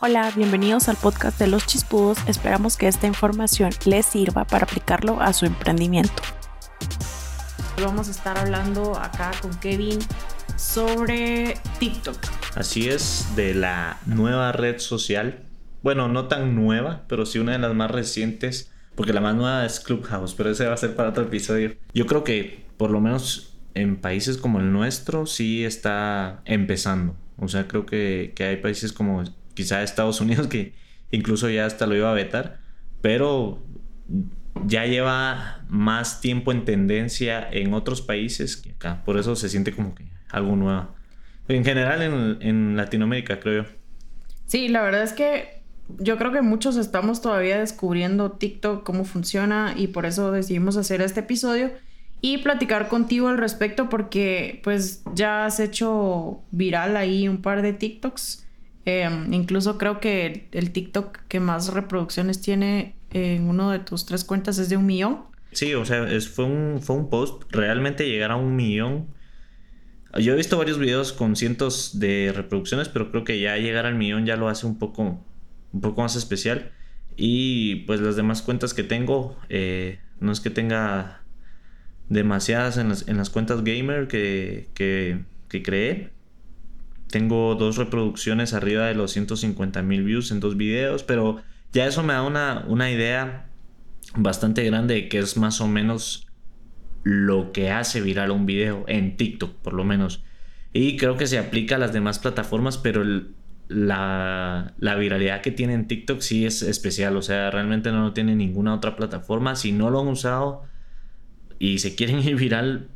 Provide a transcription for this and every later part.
Hola, bienvenidos al podcast de Los Chispudos. Esperamos que esta información les sirva para aplicarlo a su emprendimiento. Vamos a estar hablando acá con Kevin sobre TikTok. Así es, de la nueva red social. Bueno, no tan nueva, pero sí una de las más recientes, porque la más nueva es Clubhouse, pero ese va a ser para otro episodio. Yo creo que por lo menos en países como el nuestro sí está empezando. O sea, creo que, que hay países como quizá Estados Unidos que incluso ya hasta lo iba a vetar, pero ya lleva más tiempo en tendencia en otros países que acá. Por eso se siente como que algo nuevo. En general en, Latinoamérica, creo yo. Sí, la verdad es que yo creo que muchos estamos todavía descubriendo TikTok, cómo funciona y por eso decidimos hacer este episodio y platicar contigo al respecto porque pues ya has hecho viral ahí un par de TikToks Em, incluso creo que el, TikTok que más reproducciones tiene en uno de tus tres cuentas es de un millón. Sí, o sea, fue, un, fue un post. Realmente llegar a un millón. Yo he visto varios videos con cientos de reproducciones, pero creo que ya llegar al millón ya lo hace un poco, un poco más especial. Y pues las demás cuentas que tengo, eh, no es que tenga demasiadas en las, en las cuentas gamer que, que creé tengo dos reproducciones arriba de los 150 mil views en dos videos, pero ya eso me da una, una idea bastante grande de que es más o menos lo que hace viral un video en TikTok, por lo menos. Y creo que se aplica a las demás plataformas, pero la, la, viralidad que tiene en TikTok sí es especial. O sea, realmente no lo tiene ninguna otra plataforma. Si no lo han usado y se quieren ir viral,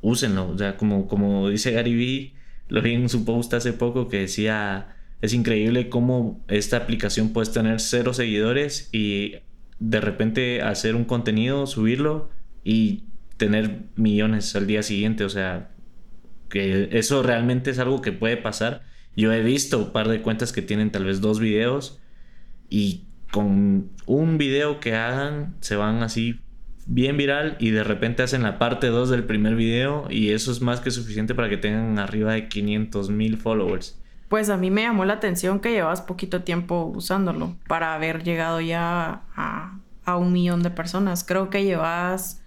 úsenlo. O sea, como, como dice Gary Vee lo vi en su post hace poco que decía, es increíble cómo esta aplicación puedes tener cero seguidores y de repente hacer un contenido, subirlo y tener millones al día siguiente. O sea, que eso realmente es algo que puede pasar. Yo he visto un par de cuentas que tienen tal vez dos videos y con un video que hagan se van así bien viral y de repente hacen la parte 2 del primer video y eso es más que suficiente para que tengan arriba de 500 mil followers. Pues a mí me llamó la atención que llevas poquito tiempo usándolo para haber llegado ya a, un millón de personas. Creo que llevas...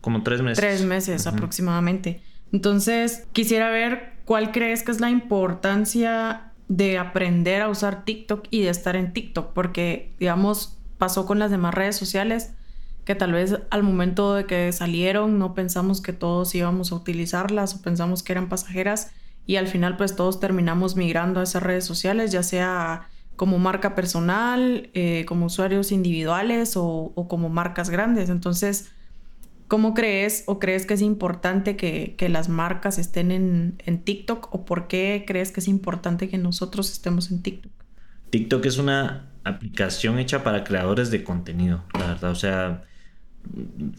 Como tres meses. Tres meses aproximadamente. Entonces, quisiera ver cuál crees que es la importancia de aprender a usar TikTok y de estar en TikTok, porque, digamos, pasó con las demás redes sociales que tal vez al momento de que salieron no pensamos que todos íbamos a utilizarlas o pensamos que eran pasajeras y al final pues todos terminamos migrando a esas redes sociales, ya sea como marca personal, eh, como usuarios individuales o, como marcas grandes. Entonces, ¿cómo crees o crees que es importante que, las marcas estén en, en TikTok o por qué crees que es importante que nosotros estemos en TikTok? TikTok es una aplicación hecha para creadores de contenido, la verdad. O sea,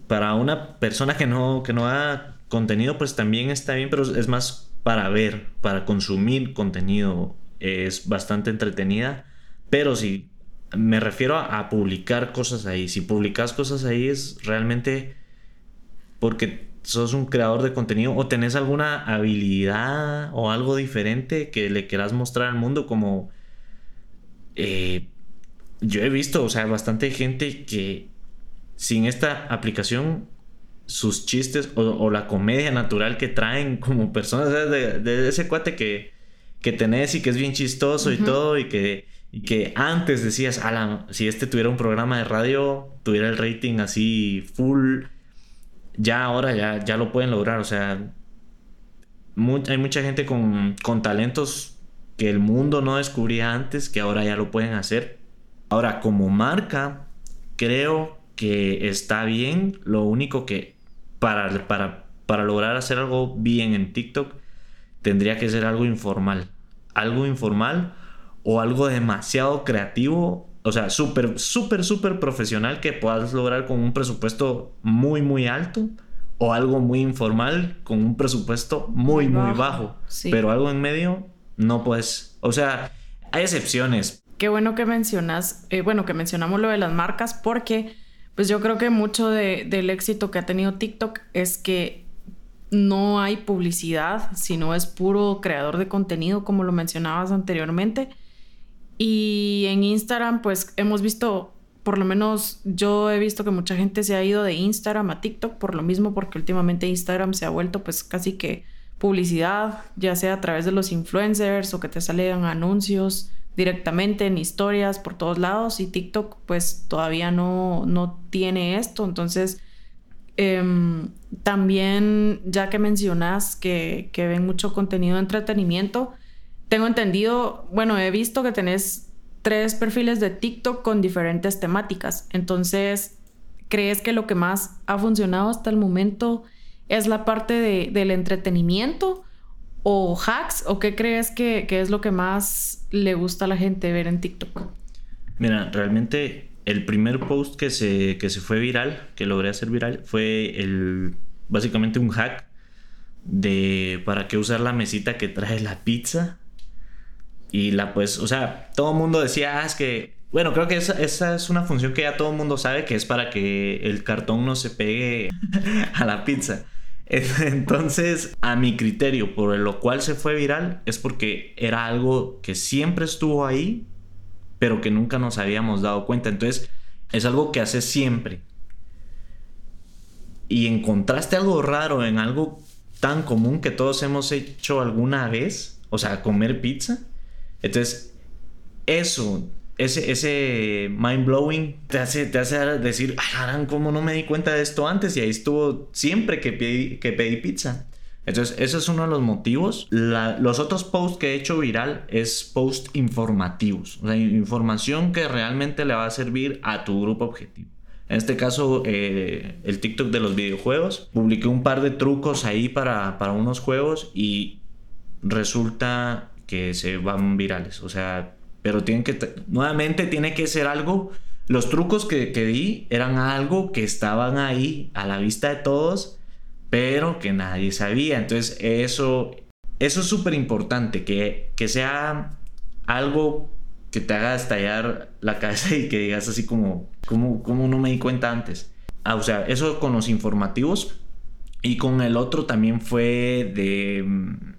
para una persona que no, que no haga contenido, pues también está bien, pero es más para ver, para consumir contenido. Es bastante entretenida. Pero si me refiero a, publicar cosas ahí, si publicas cosas ahí es realmente porque sos un creador de contenido o tenés alguna habilidad o algo diferente que le quieras mostrar al mundo como... Eh, yo he visto, o sea, bastante gente que sin esta aplicación, sus chistes o, la comedia natural que traen como personas, de, ese cuate que, que tenés y que es bien chistoso y todo, y que, y que antes decías, si este tuviera un programa de radio, tuviera el rating así full, ya ahora ya, ya lo pueden lograr, o sea, hay mucha gente con, con talentos que el mundo no descubría antes, que ahora ya lo pueden hacer. Ahora, como marca, creo que está bien. Lo único que para, para, para lograr hacer algo bien en TikTok tendría que ser algo informal. Algo informal o algo demasiado creativo. O sea, súper, súper, súper profesional que puedas lograr con un presupuesto muy, muy alto. O algo muy informal con un presupuesto muy, muy bajo. Pero algo en medio no puedes. O sea, hay excepciones. Qué bueno que mencionas, eh, bueno, que mencionamos lo de las marcas porque pues yo creo que mucho del éxito que ha tenido TikTok es que no hay publicidad, sino es puro creador de contenido, como lo mencionabas anteriormente. Y en Instagram, pues hemos visto, por lo menos yo he visto que mucha gente se ha ido de Instagram a TikTok por lo mismo, porque últimamente Instagram se ha vuelto pues casi que publicidad, ya sea a través de los influencers o que te salen anuncios directamente en historias por todos lados y TikTok pues todavía no, no tiene esto. Entonces, em, también ya que mencionas que, que ven mucho contenido de entretenimiento, tengo entendido, bueno, he visto que tenés tres perfiles de TikTok con diferentes temáticas. Entonces, ¿crees que lo que más ha funcionado hasta el momento es la parte de, del entretenimiento o hacks? ¿O qué crees que, que, es lo que más le gusta a la gente ver en TikTok? Mira, realmente el primer post que se, que se fue viral, que logré hacer viral, fue el básicamente un hack de para qué usar la mesita que trae la pizza y la pues, o sea, todo el mundo decía, ah, es que, bueno, creo que esa, esa, es una función que ya todo el mundo sabe, que es para que el cartón no se pegue a la pizza. Entonces, a mi criterio, por lo cual se fue viral, es porque era algo que siempre estuvo ahí, pero que nunca nos habíamos dado cuenta. Entonces, es algo que hace siempre. Y encontraste algo raro en algo tan común que todos hemos hecho alguna vez, o sea, comer pizza entonces, eso, ese, ese mind blowing te hace, te hace decir, ah, ¿cómo no me di cuenta de esto antes? Y ahí estuvo siempre que pedí, que pedí pizza. Entonces, ese es uno de los motivos. los otros posts que he hecho viral es post informativos. O sea, información que realmente le va a servir a tu grupo objetivo. En este caso, eh, el TikTok de los videojuegos. Publiqué un par de trucos ahí para, para unos juegos y resulta que se van virales. O sea, pero tienen que, nuevamente tiene que ser algo, los trucos que, que di eran algo que estaban ahí a la vista de todos, pero que nadie sabía. Entonces eso, eso es súper importante, que, que sea algo que te haga estallar la cabeza y que digas así como, como, como no me di cuenta antes. Ah, o sea, eso con los informativos. Y con el otro también fue de... Mm,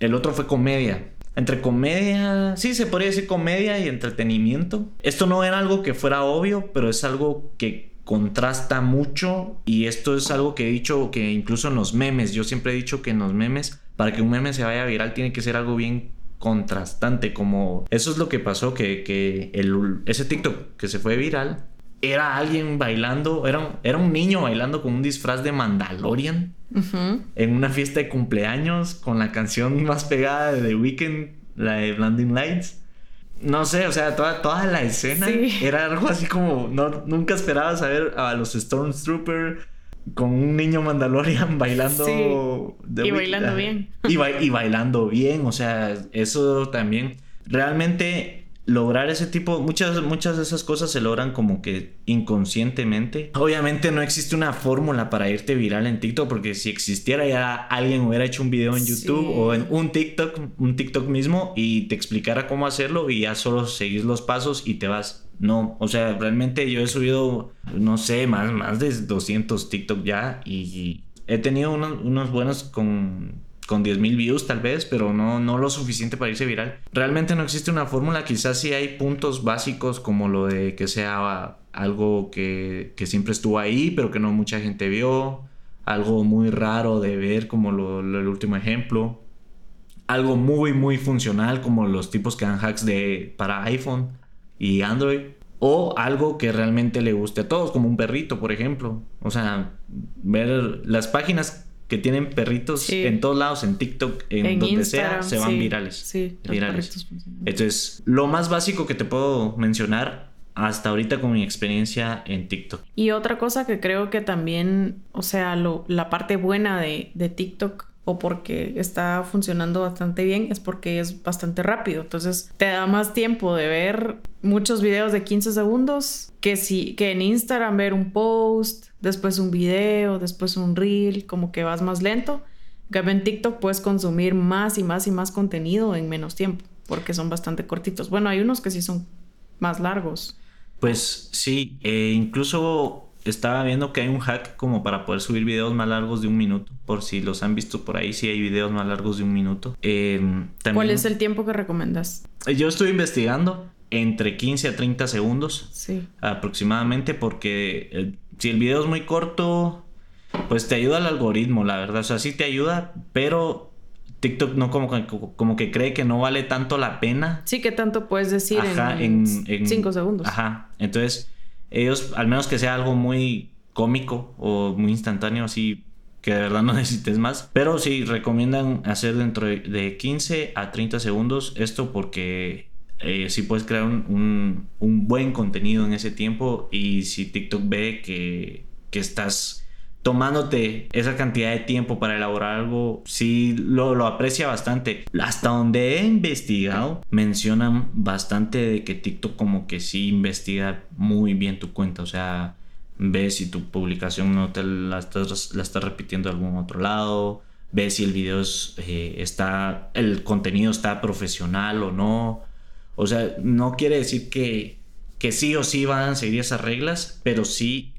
el otro fue comedia entre comedia, sí, se podría decir comedia y entretenimiento. Esto no era algo que fuera obvio, pero es algo que contrasta mucho y esto es algo que he dicho que incluso en los memes, yo siempre he dicho que en los memes, para que un meme se vaya viral tiene que ser algo bien contrastante, como eso es lo que pasó, que, que el, ese TikTok que se fue viral era alguien bailando, era un, era un niño bailando con un disfraz de Mandalorian en una fiesta de cumpleaños con la canción más pegada de The Weeknd, la de Blinding Lights. No sé, o sea, toda, toda la escena era algo así como, no, nunca esperabas ver a los Stormtroopers con un niño Mandalorian bailando. y bailando bien. Y, y bailando bien, o sea, eso también. Realmente lograr ese tipo, muchas, muchas de esas cosas se logran como que inconscientemente. Obviamente no existe una fórmula para irte viral en TikTok, porque si existiera ya alguien hubiera hecho un video en YouTube o en un TikTok, un TikTok mismo y te explicara cómo hacerlo y ya solo seguís los pasos y te vas. No, o sea, realmente yo he subido, no sé, más, más de 200 TikTok ya y he tenido unos, unos buenos con con 10.000 views tal vez, pero no, no lo suficiente para irse viral. Realmente no existe una fórmula, quizás sí hay puntos básicos como lo de que sea algo que, que siempre estuvo ahí, pero que no mucha gente vio, algo muy raro de ver como lo, el último ejemplo, algo muy muy funcional como los tipos que dan hacks de, para iPhone y Android. O algo que realmente le guste a todos, como un perrito, por ejemplo. O sea, ver las páginas que tienen perritos en todos lados, en TikTok, en, donde sea, se van virales. Sí, virales. Entonces, lo más básico que te puedo mencionar hasta ahorita con mi experiencia en TikTok. Y otra cosa que creo que también, o sea, lo, la parte buena de, de TikTok porque está funcionando bastante bien es porque es bastante rápido. Entonces te da más tiempo de ver muchos videos de 15 segundos que si que en Instagram ver un post, después un video, después un reel, como que vas más lento. Que en TikTok puedes consumir más y más y más contenido en menos tiempo, porque son bastante cortitos. Bueno, hay unos que sí son más largos. Pues sí, eh, incluso estaba viendo que hay un hack como para poder subir videos más largos de un minuto. Por si los han visto por ahí, si hay videos más largos de un minuto. Em, ¿Cuál es el tiempo que recomiendas? Yo estoy investigando entre 15 a 30 segundos Sí. aproximadamente porque eh, si el video es muy corto, pues te ayuda el algoritmo, la verdad. O sea, sí te ayuda, pero TikTok no como que, como que cree que no vale tanto la pena. Sí, que tanto puedes decir Ajá, en, en, en- cinco segundos. Ajá. Entonces, ellos, al menos que sea algo muy cómico o muy instantáneo, así que de verdad no necesites más. Pero sí, recomiendan hacer dentro de- de 15 a 30 segundos esto porque eh, sí puedes crear un, un- un buen contenido en ese tiempo y si TikTok ve que, que estás tomándote esa cantidad de tiempo para elaborar algo, sí lo, lo aprecia bastante. Hasta donde he investigado, mencionan bastante de que TikTok como que sí investiga muy bien tu cuenta, o sea, ve si tu publicación no te la estás, repitiendo de algún otro lado, ve si el video eh, está, el contenido está profesional o no. O sea, no quiere decir que, que sí o sí van a seguir esas reglas, pero sí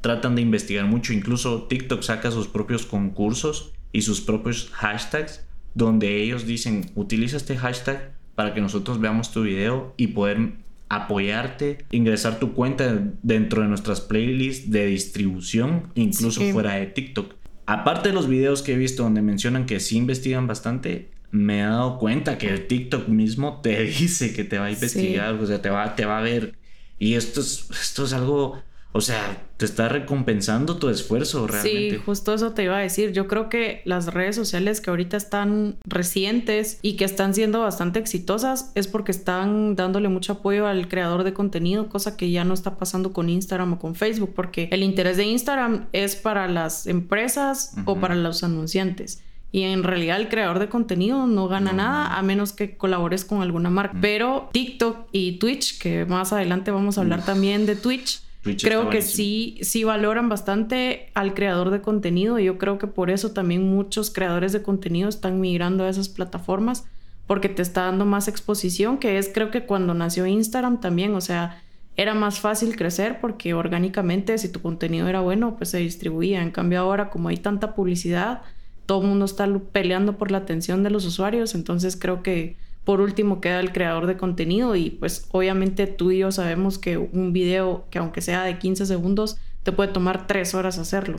tratan de investigar mucho. Incluso TikTok saca sus propios concursos y sus propios hashtags donde ellos dicen, utiliza este hashtag para que nosotros veamos tu video y poder apoyarte, ingresar tu cuenta dentro de nuestras playlists de distribución, incluso Sí. fuera de TikTok. Aparte de los videos que he visto donde mencionan que sí investigan bastante, me he dado cuenta que el TikTok mismo te dice que te va a investigar, o sea, te va, te va a ver. Y esto es, esto es algo, o sea, te está recompensando tu esfuerzo realmente. Sí, justo eso te iba a decir. Yo creo que las redes sociales que ahorita están recientes y que están siendo bastante exitosas es porque están dándole mucho apoyo al creador de contenido, cosa que ya no está pasando con Instagram o con Facebook, porque el interés de Instagram es para las empresas o para los anunciantes. Y en realidad el creador de contenido no gana No. nada a menos que colabores con alguna marca. Mm. Pero TikTok y Twitch, que más adelante vamos a hablar Uf. también de Twitch, Twitch creo que sí, sí valoran bastante al creador de contenido y yo creo que por eso también muchos creadores de contenido están migrando a esas plataformas porque te está dando más exposición, que es creo que cuando nació Instagram también, o sea, era más fácil crecer porque orgánicamente si tu contenido era bueno, pues se distribuía. En cambio ahora como hay tanta publicidad, todo el mundo está peleando por la atención de los usuarios, entonces creo que por último queda el creador de contenido y pues obviamente tú y yo sabemos que un video que aunque sea de 15 segundos te puede tomar 3 horas hacerlo.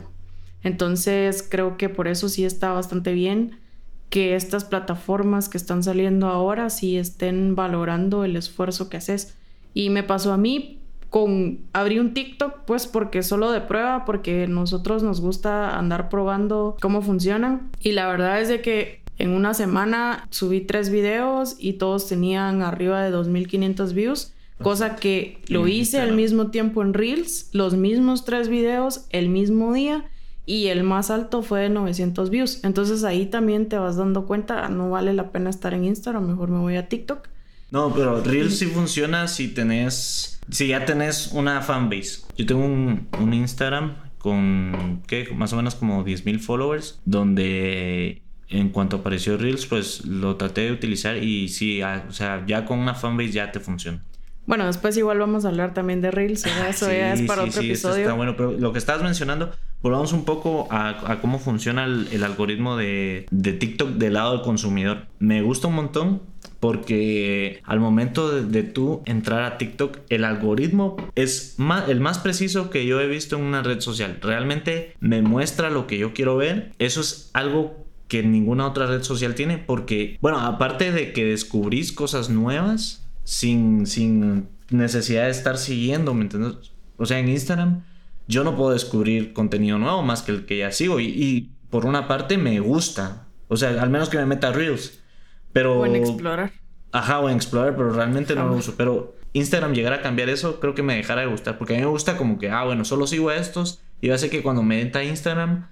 Entonces creo que por eso sí está bastante bien que estas plataformas que están saliendo ahora sí estén valorando el esfuerzo que haces. Y me pasó a mí con abrí un TikTok pues porque solo de prueba porque nosotros nos gusta andar probando cómo funcionan y la verdad es de que en una semana subí tres videos y todos tenían arriba de 2500 views cosa que lo hice al mismo tiempo en Reels los mismos tres videos el mismo día y el más alto fue de 900 views. Entonces ahí también te vas dando cuenta, no vale la pena estar en Instagram, mejor me voy a TikTok. No, pero Reels sí funciona si tenés, si ya tenés una fanbase. Yo tengo un, un Instagram con, ¿qué? Más o menos como 10.000 followers, donde en cuanto apareció Reels, pues lo traté de utilizar y sí, ah, o sea, ya con una fanbase ya te funciona. Bueno, después igual vamos a hablar también de Reels, ¿verdad? eso Sí, ya es para sí, otro sí, episodio. Está bueno, pero lo que estabas mencionando, volvamos un poco a, a cómo funciona el, el algoritmo de, de TikTok del lado del consumidor. Me gusta un montón porque al momento de, de tú entrar a TikTok, el algoritmo es más, el más preciso que yo he visto en una red social. Realmente me muestra lo que yo quiero ver. Eso es algo que ninguna otra red social tiene porque, bueno, aparte de que descubrís cosas nuevas sin, sin necesidad de estar siguiendo, ¿me entiendes? O sea, en Instagram yo no puedo descubrir contenido nuevo más que el que ya sigo y, y por una parte me gusta, o sea, al menos que me meta a Reels, pero... O en explorar. Ajá, o en Explorer, pero realmente no lo uso. Pero Instagram llegar a cambiar eso, creo que me dejara de gustar. Porque a mí me gusta como que, ah, bueno, solo sigo a estos. Y ya sé que cuando me meta a Instagram,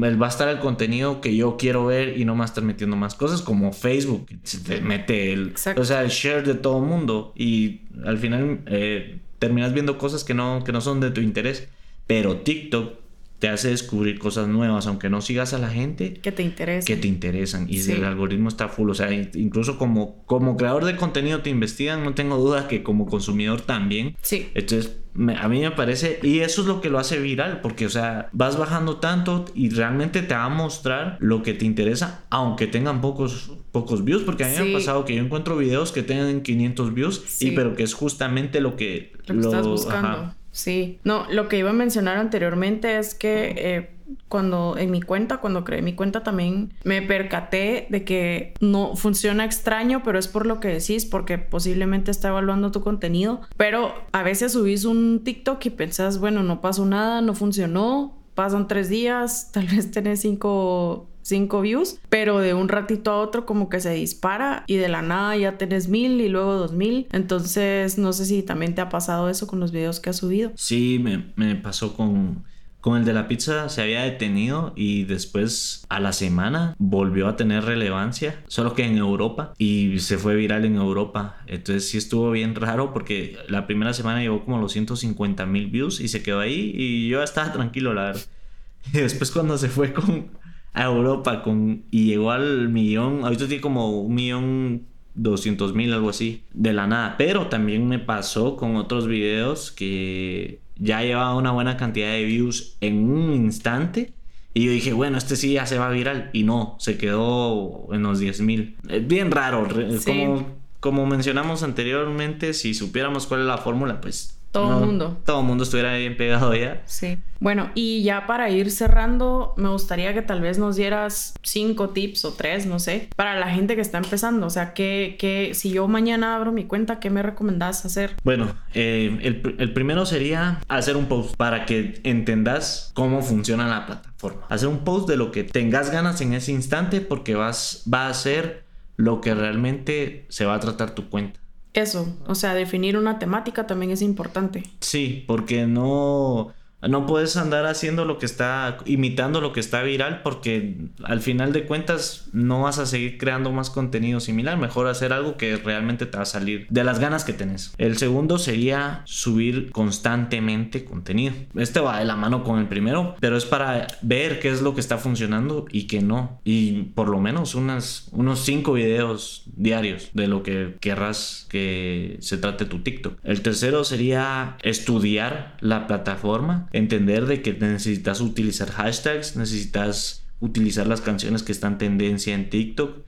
va a estar el contenido que yo quiero ver y no me va a estar metiendo más cosas como Facebook. se te mete el, Exacto. o sea, el share de todo mundo. Y al final eh, terminas viendo cosas que no, que no son de tu interés. Pero TikTok te hace descubrir cosas nuevas, aunque no sigas a la gente Que te interesa. que te interesan y Sí. el algoritmo está full, o sea, in- incluso como, como creador de contenido te investigan, no tengo duda que como consumidor también. Sí. Entonces, me- a mí me parece, y eso es lo que lo hace viral, porque, o sea, vas bajando tanto y realmente te va a mostrar lo que te interesa, aunque tengan pocos, pocos views, porque a mí me ha pasado que yo encuentro videos que tengan 500 views, y pero que es justamente lo que... Lo que estás buscando. Sí. No, lo que iba a mencionar anteriormente es que... Eh, cuando en mi cuenta, cuando creé mi cuenta también me percaté de que no funciona extraño, pero es por lo que decís, porque posiblemente está evaluando tu contenido, pero a veces subís un TikTok y pensás, bueno, no pasó nada, no funcionó, pasan tres días, tal vez tenés cinco cinco views, pero de un ratito a otro como que se dispara y de la nada ya tenés mil y luego dos mil. Entonces, no sé si también te ha pasado eso con los videos que has subido. Sí, me, pasó con con el de la pizza se había detenido y después a la semana volvió a tener relevancia, solo que en Europa y se fue viral en Europa. Entonces sí estuvo bien raro porque la primera semana llegó como los 150 mil views y se quedó ahí y yo estaba tranquilo, la verdad. Y después cuando se fue con, a Europa con, y llegó al millón, ahorita tiene como un millón 200 mil, algo así, de la nada. Pero también me pasó con otros videos que ya llevaba una buena cantidad de views en un instante. Y yo dije, bueno, este sí ya se va viral. Y no, se quedó en los 10 mil. Es bien raro. Como, como mencionamos anteriormente, si supiéramos cuál es la fórmula, pues todo el mundo. Todo el mundo estuviera bien pegado ya. Sí. Bueno, y ya para ir cerrando, me gustaría que tal vez nos dieras cinco tips o tres, no sé, para la gente que está empezando. O sea, que, que si yo mañana abro mi cuenta, ¿qué me recomendás hacer? Bueno, eh, el, el, primero sería hacer un post para que entendas cómo funciona la plataforma. Hacer un post de lo que tengas ganas en ese instante porque vas, va a ser lo que realmente se va a tratar tu cuenta. Eso, o sea, definir una temática también es importante. Sí, porque no no puedes andar haciendo lo que está, imitando lo que está viral, porque al final de cuentas no vas a seguir creando más contenido similar. Mejor hacer algo que realmente te va a salir de las ganas que tenés. El segundo sería subir constantemente contenido. Este va de la mano con el primero, pero es para ver qué es lo que está funcionando y qué no. Y por lo menos unas, unos cinco videos diarios de lo que querrás que se trate tu TikTok. El tercero sería estudiar la plataforma entender de que necesitas utilizar hashtags, necesitas utilizar las canciones que están tendencia en TikTok,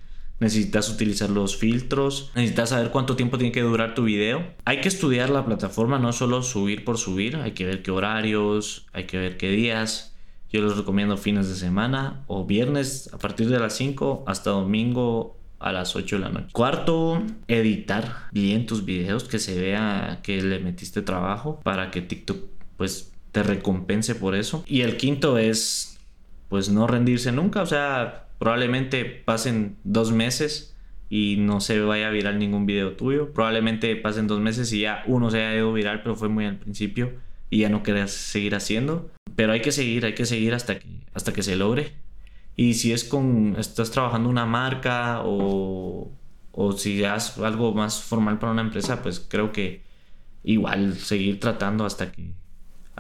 necesitas utilizar los filtros, necesitas saber cuánto tiempo tiene que durar tu video. Hay que estudiar la plataforma, no solo subir por subir, hay que ver qué horarios, hay que ver qué días. Yo les recomiendo fines de semana o viernes a partir de las 5 hasta domingo a las 8 de la noche. Cuarto, editar bien tus videos, que se vea que le metiste trabajo para que TikTok pues te recompense por eso. Y el quinto es, pues no rendirse nunca, o sea, probablemente pasen dos meses y no se vaya a viral ningún video tuyo. Probablemente pasen dos meses y ya uno se haya ido viral, pero fue muy al principio y ya no querías seguir haciendo. Pero hay que seguir, hay que seguir hasta que, hasta que se logre. Y si es con, estás trabajando una marca o, o si haces algo más formal para una empresa, pues creo que igual seguir tratando hasta que,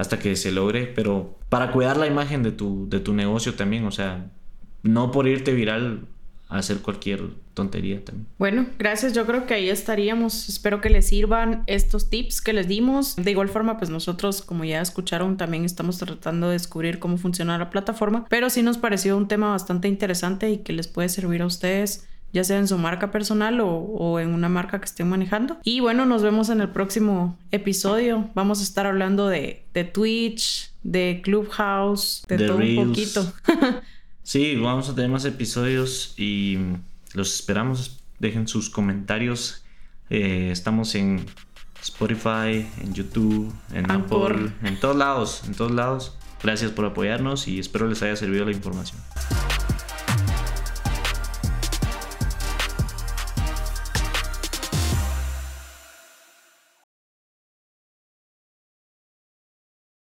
hasta que se logre, pero para cuidar la imagen de tu, de tu negocio también, o sea, no por irte viral a hacer cualquier tontería también. Bueno, gracias. Yo creo que ahí estaríamos. Espero que les sirvan estos tips que les dimos. De igual forma, pues nosotros, como ya escucharon, también estamos tratando de descubrir cómo funciona la plataforma, pero sí nos pareció un tema bastante interesante y que les puede servir a ustedes ya sea en su marca personal o, en una marca que estén manejando. Y bueno, nos vemos en el próximo episodio. Vamos a estar hablando de, Twitch, de Clubhouse, de, todo un poquito. sí, vamos a tener más episodios y los esperamos. Dejen sus comentarios. Eh, estamos en Spotify, en YouTube, en Apple, en todos lados, en todos lados. Gracias por apoyarnos y espero les haya servido la información.